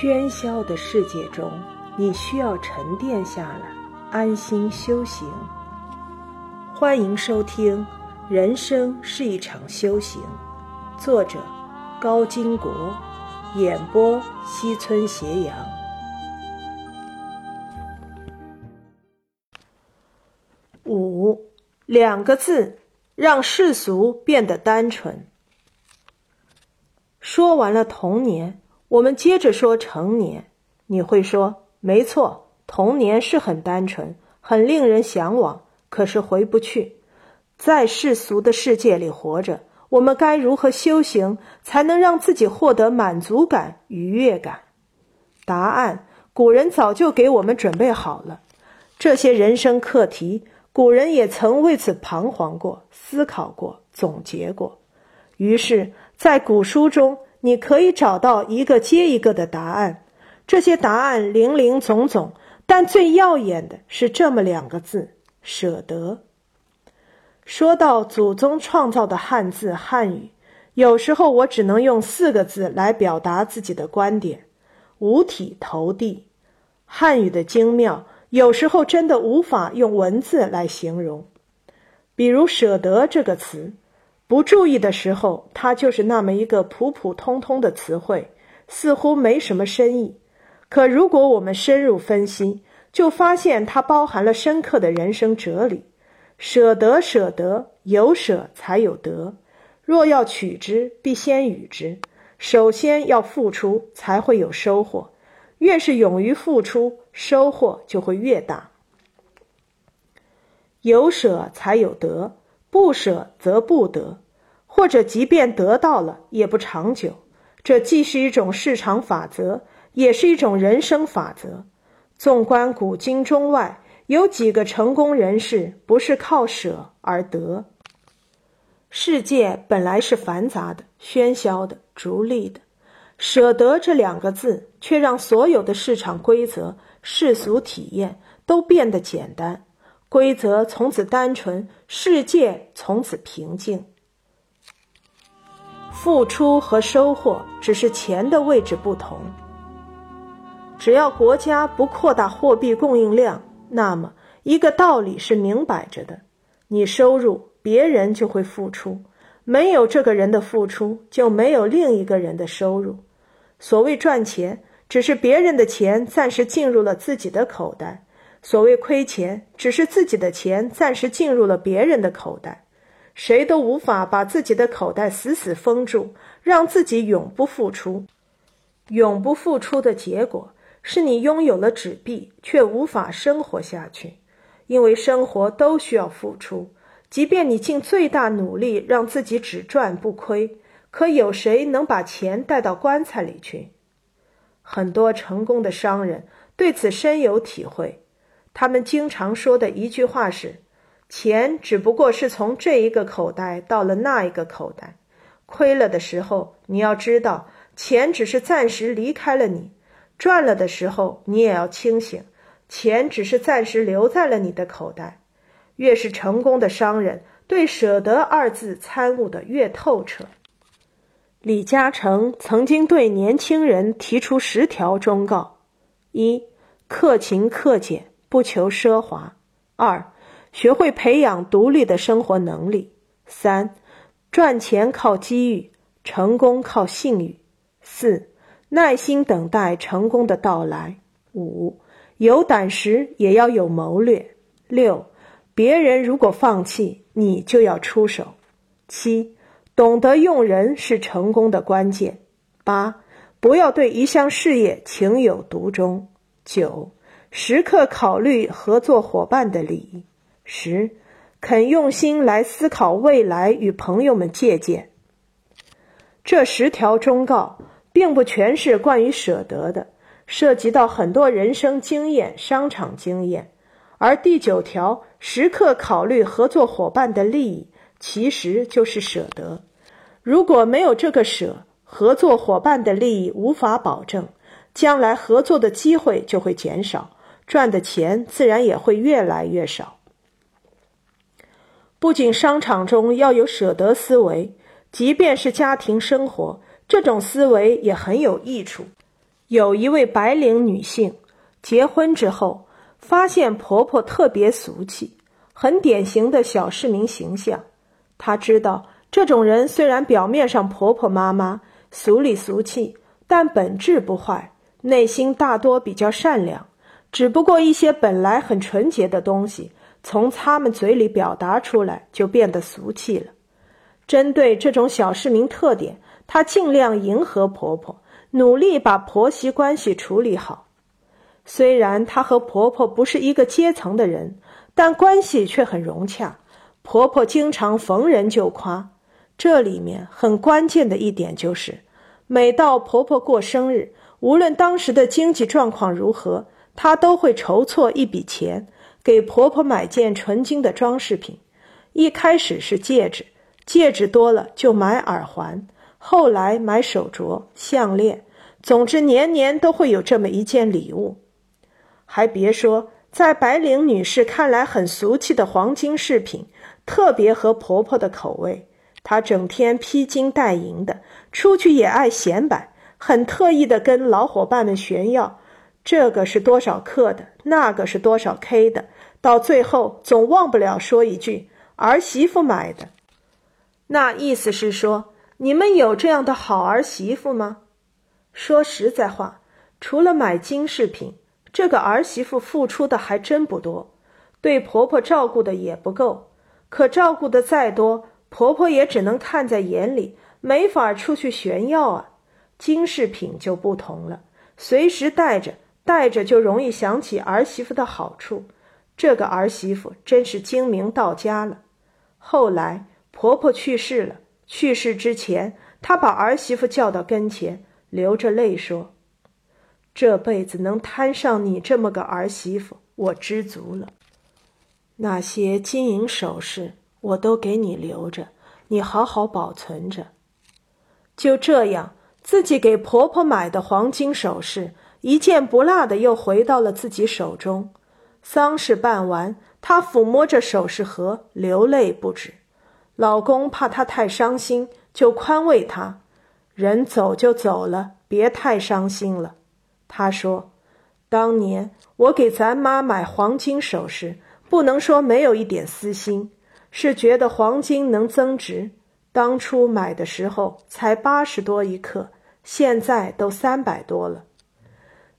喧嚣的世界中，你需要沉淀下来，安心修行。欢迎收听《人生是一场修行》，作者高金国，演播西村斜阳。五两个字，让世俗变得单纯。说完了童年。我们接着说成年，你会说没错，童年是很单纯，很令人向往，可是回不去。在世俗的世界里活着，我们该如何修行，才能让自己获得满足感、愉悦感？答案，古人早就给我们准备好了。这些人生课题，古人也曾为此彷徨过、思考过、总结过。于是，在古书中。你可以找到一个接一个的答案，这些答案零零总总，但最耀眼的是这么两个字：舍得。说到祖宗创造的汉字汉语，有时候我只能用四个字来表达自己的观点：五体投地。汉语的精妙，有时候真的无法用文字来形容。比如“舍得”这个词。不注意的时候，它就是那么一个普普通通的词汇，似乎没什么深意。可如果我们深入分析，就发现它包含了深刻的人生哲理。舍得，舍得，有舍才有得。若要取之，必先予之。首先要付出，才会有收获。越是勇于付出，收获就会越大。有舍才有得。不舍则不得，或者即便得到了也不长久。这既是一种市场法则，也是一种人生法则。纵观古今中外，有几个成功人士不是靠舍而得？世界本来是繁杂的、喧嚣的、逐利的，舍得这两个字，却让所有的市场规则、世俗体验都变得简单。规则从此单纯，世界从此平静。付出和收获只是钱的位置不同。只要国家不扩大货币供应量，那么一个道理是明摆着的：你收入，别人就会付出；没有这个人的付出，就没有另一个人的收入。所谓赚钱，只是别人的钱暂时进入了自己的口袋。所谓亏钱，只是自己的钱暂时进入了别人的口袋，谁都无法把自己的口袋死死封住，让自己永不付出。永不付出的结果是你拥有了纸币，却无法生活下去，因为生活都需要付出。即便你尽最大努力让自己只赚不亏，可有谁能把钱带到棺材里去？很多成功的商人对此深有体会。他们经常说的一句话是：“钱只不过是从这一个口袋到了那一个口袋，亏了的时候，你要知道，钱只是暂时离开了你；赚了的时候，你也要清醒，钱只是暂时留在了你的口袋。越是成功的商人，对‘舍得’二字参悟的越透彻。李嘉诚曾经对年轻人提出十条忠告：一、克勤克俭。不求奢华。二，学会培养独立的生活能力。三，赚钱靠机遇，成功靠信誉。四，耐心等待成功的到来。五，有胆识也要有谋略。六，别人如果放弃，你就要出手。七，懂得用人是成功的关键。八，不要对一项事业情有独钟。九。时刻考虑合作伙伴的利益。十，肯用心来思考未来，与朋友们借鉴。这十条忠告，并不全是关于舍得的，涉及到很多人生经验、商场经验。而第九条，时刻考虑合作伙伴的利益，其实就是舍得。如果没有这个舍，合作伙伴的利益无法保证，将来合作的机会就会减少。赚的钱自然也会越来越少。不仅商场中要有舍得思维，即便是家庭生活，这种思维也很有益处。有一位白领女性，结婚之后发现婆婆特别俗气，很典型的小市民形象。她知道这种人虽然表面上婆婆妈妈、俗里俗气，但本质不坏，内心大多比较善良。只不过一些本来很纯洁的东西，从他们嘴里表达出来，就变得俗气了。针对这种小市民特点，她尽量迎合婆婆。努力把婆媳关系处理好，虽然她和婆婆不是一个阶层的人，但关系却很融洽。婆婆经常逢人就夸，这里面很关键的一点就是，每到婆婆过生日，无论当时的经济状况如何，她都会筹措一笔钱给婆婆买件纯金的装饰品。一开始是戒指，戒指多了就买耳环。后来买手镯、项链，总之年年都会有这么一件礼物。还别说，在白领女士看来很俗气的黄金饰品，特别合婆婆的口味。她整天披金戴银的，出去也爱显摆，很特意的跟老伙伴们炫耀，这个是多少克的，那个是多少 K 的，到最后总忘不了说一句：“儿媳妇买的。”那意思是说。你们有这样的好儿媳妇吗？说实在话，除了买金饰品，这个儿媳妇付出的还真不多，对婆婆照顾的也不够。可照顾的再多，婆婆也只能看在眼里，没法出去炫耀啊。金饰品就不同了，随时带着，带着就容易想起儿媳妇的好处。这个儿媳妇真是精明到家了。后来婆婆去世了。去世之前，她把儿媳妇叫到跟前，流着泪说：“这辈子能摊上你这么个儿媳妇，我知足了。那些金银首饰我都给你留着，你好好保存着。”就这样，自己给婆婆买的黄金首饰一件不落的又回到了自己手中。丧事办完，她抚摸着首饰盒，流泪不止。老公怕她太伤心，就宽慰她：“人走就走了，别太伤心了。”他说：“当年我给咱妈买黄金首饰，不能说没有一点私心，是觉得黄金能增值。当初买的时候才八十多一克，现在都三百多了。”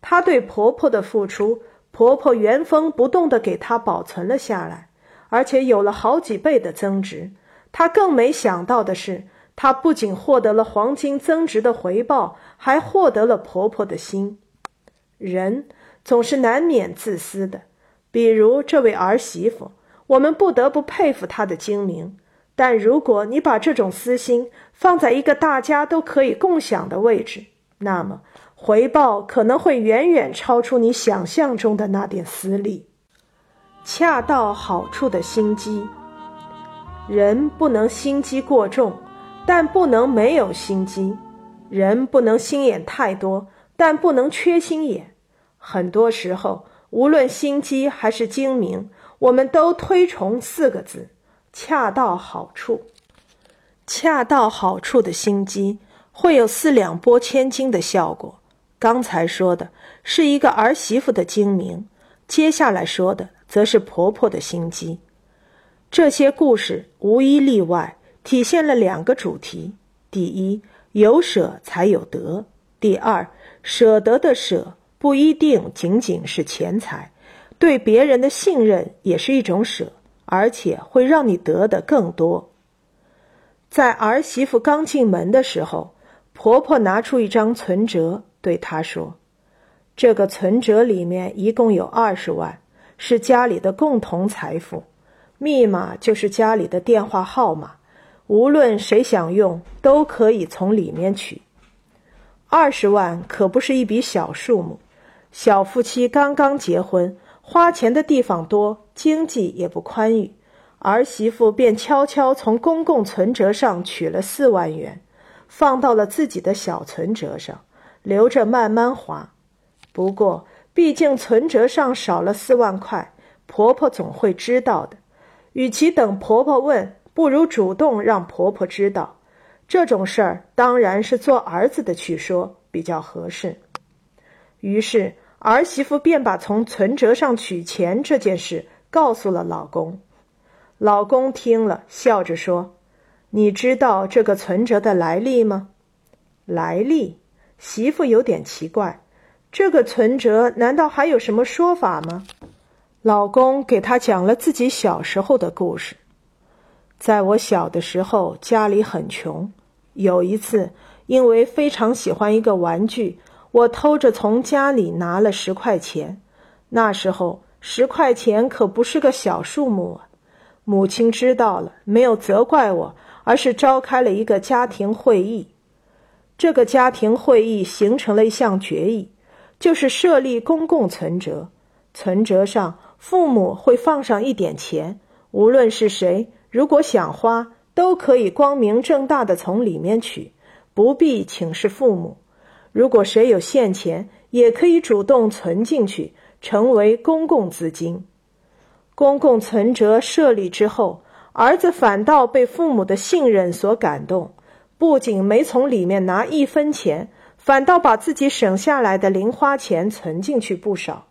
她对婆婆的付出，婆婆原封不动的给她保存了下来，而且有了好几倍的增值。她更没想到的是，她不仅获得了黄金增值的回报，还获得了婆婆的心。人总是难免自私的，比如这位儿媳妇，我们不得不佩服她的精明。但如果你把这种私心放在一个大家都可以共享的位置，那么回报可能会远远超出你想象中的那点私利。恰到好处的心机。人不能心机过重，但不能没有心机；人不能心眼太多，但不能缺心眼。很多时候，无论心机还是精明，我们都推崇四个字：恰到好处。恰到好处的心机会有四两拨千斤的效果。刚才说的是一个儿媳妇的精明，接下来说的则是婆婆的心机。这些故事无一例外体现了两个主题：第一，有舍才有得；第二，舍得的舍不一定仅仅是钱财，对别人的信任也是一种舍，而且会让你得的更多。在儿媳妇刚进门的时候，婆婆拿出一张存折，对她说：“这个存折里面一共有二十万，是家里的共同财富。”密码就是家里的电话号码，无论谁想用，都可以从里面取。二十万可不是一笔小数目，小夫妻刚刚结婚，花钱的地方多，经济也不宽裕，儿媳妇便悄悄从公共存折上取了四万元，放到了自己的小存折上，留着慢慢花。不过，毕竟存折上少了四万块，婆婆总会知道的。与其等婆婆问，不如主动让婆婆知道。这种事儿当然是做儿子的去说比较合适。于是儿媳妇便把从存折上取钱这件事告诉了老公。老公听了，笑着说：“你知道这个存折的来历吗？”来历，媳妇有点奇怪。这个存折难道还有什么说法吗？老公给她讲了自己小时候的故事。在我小的时候，家里很穷。有一次，因为非常喜欢一个玩具，我偷着从家里拿了十块钱。那时候，十块钱可不是个小数目啊。母亲知道了，没有责怪我，而是召开了一个家庭会议。这个家庭会议形成了一项决议，就是设立公共存折。存折上，父母会放上一点钱，无论是谁，如果想花。都可以光明正大的从里面取，不必请示父母。如果谁有现钱，也可以主动存进去，成为公共资金。公共存折设立之后，儿子反倒被父母的信任所感动，不仅没从里面拿一分钱，反倒把自己省下来的零花钱存进去不少。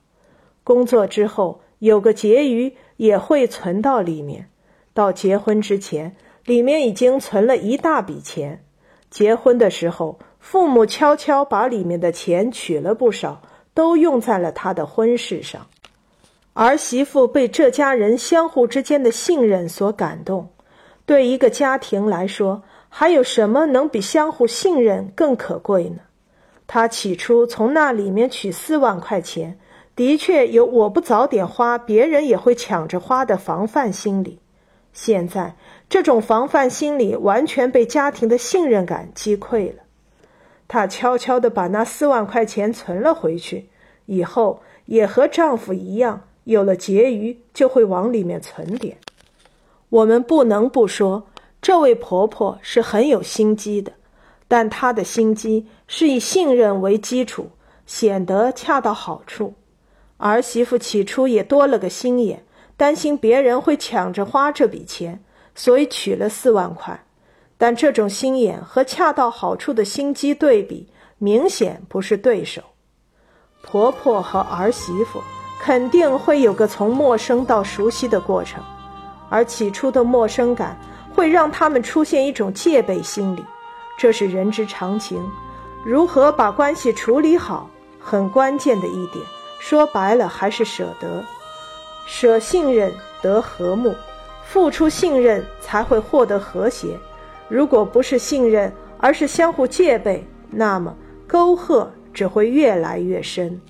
工作之后有个结余，也会存到里面。到结婚之前。里面已经存了一大笔钱，结婚的时候，父母悄悄把里面的钱取了不少，都用在了他的婚事上。儿媳妇被这家人相互之间的信任所感动。对一个家庭来说，还有什么能比相互信任更可贵呢？他起初从那里面取四万块钱，的确有我不早点花，别人也会抢着花的防范心理。现在。这种防范心理完全被家庭的信任感击溃了。她悄悄地把那四万块钱存了回去，以后也和丈夫一样，有了结余就会往里面存点。我们不能不说，这位婆婆是很有心机的，但她的心机是以信任为基础，显得恰到好处。儿媳妇起初也多了个心眼，担心别人会抢着花这笔钱。所以取了四万块，但这种心眼和恰到好处的心机对比，明显不是对手。婆婆和儿媳妇肯定会有个从陌生到熟悉的过程，而起初的陌生感会让他们出现一种戒备心理，这是人之常情。如何把关系处理好，很关键的一点，说白了还是舍得，舍信任得和睦。付出信任才会获得和谐，如果不是信任，而是相互戒备，那么沟壑只会越来越深。